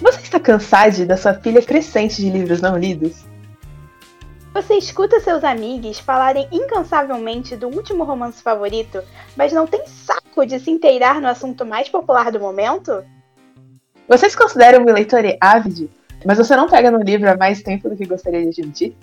Você está cansado da sua pilha crescente de livros não lidos? Você escuta seus amigos falarem incansavelmente do último romance favorito, mas não tem saco de se inteirar no assunto mais popular do momento? Você se considera um leitor ávido, mas você não pega no livro há mais tempo do que gostaria de admitir?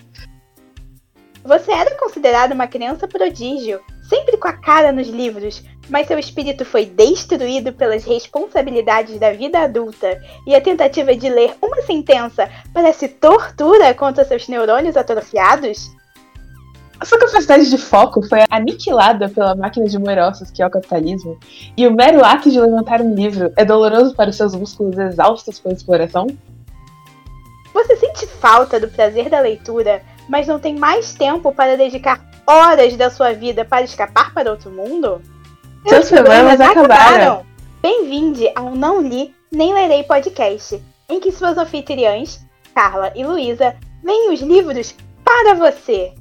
Você era considerado uma criança prodígio, sempre com a cara nos livros, mas seu espírito foi destruído pelas responsabilidades da vida adulta e a tentativa de ler uma sentença parece tortura contra seus neurônios atrofiados? A sua capacidade de foco foi aniquilada pela máquina de moer ossos que é o capitalismo, e o mero ato de levantar um livro é doloroso para os seus músculos exaustos pela exploração? Você sente falta do prazer da leitura, mas não tem mais tempo para dedicar horas da sua vida para escapar para outro mundo? Seus problemas acabaram. Bem-vinde ao Não Li Nem Lerei podcast, em que suas anfitriãs, Carla e Luísa, leem os livros para você.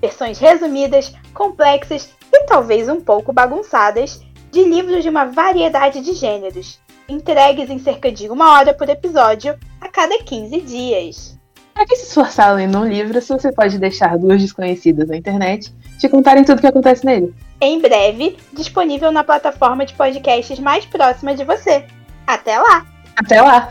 Versões resumidas, complexas e talvez um pouco bagunçadas de livros de uma variedade de gêneros, entregues em cerca de uma hora por episódio a cada 15 dias. Para que se esforçar lendo um livro se você pode deixar duas desconhecidas na internet te contarem tudo o que acontece nele? em breve disponível na plataforma de podcasts mais próxima de você. Até lá! Até lá!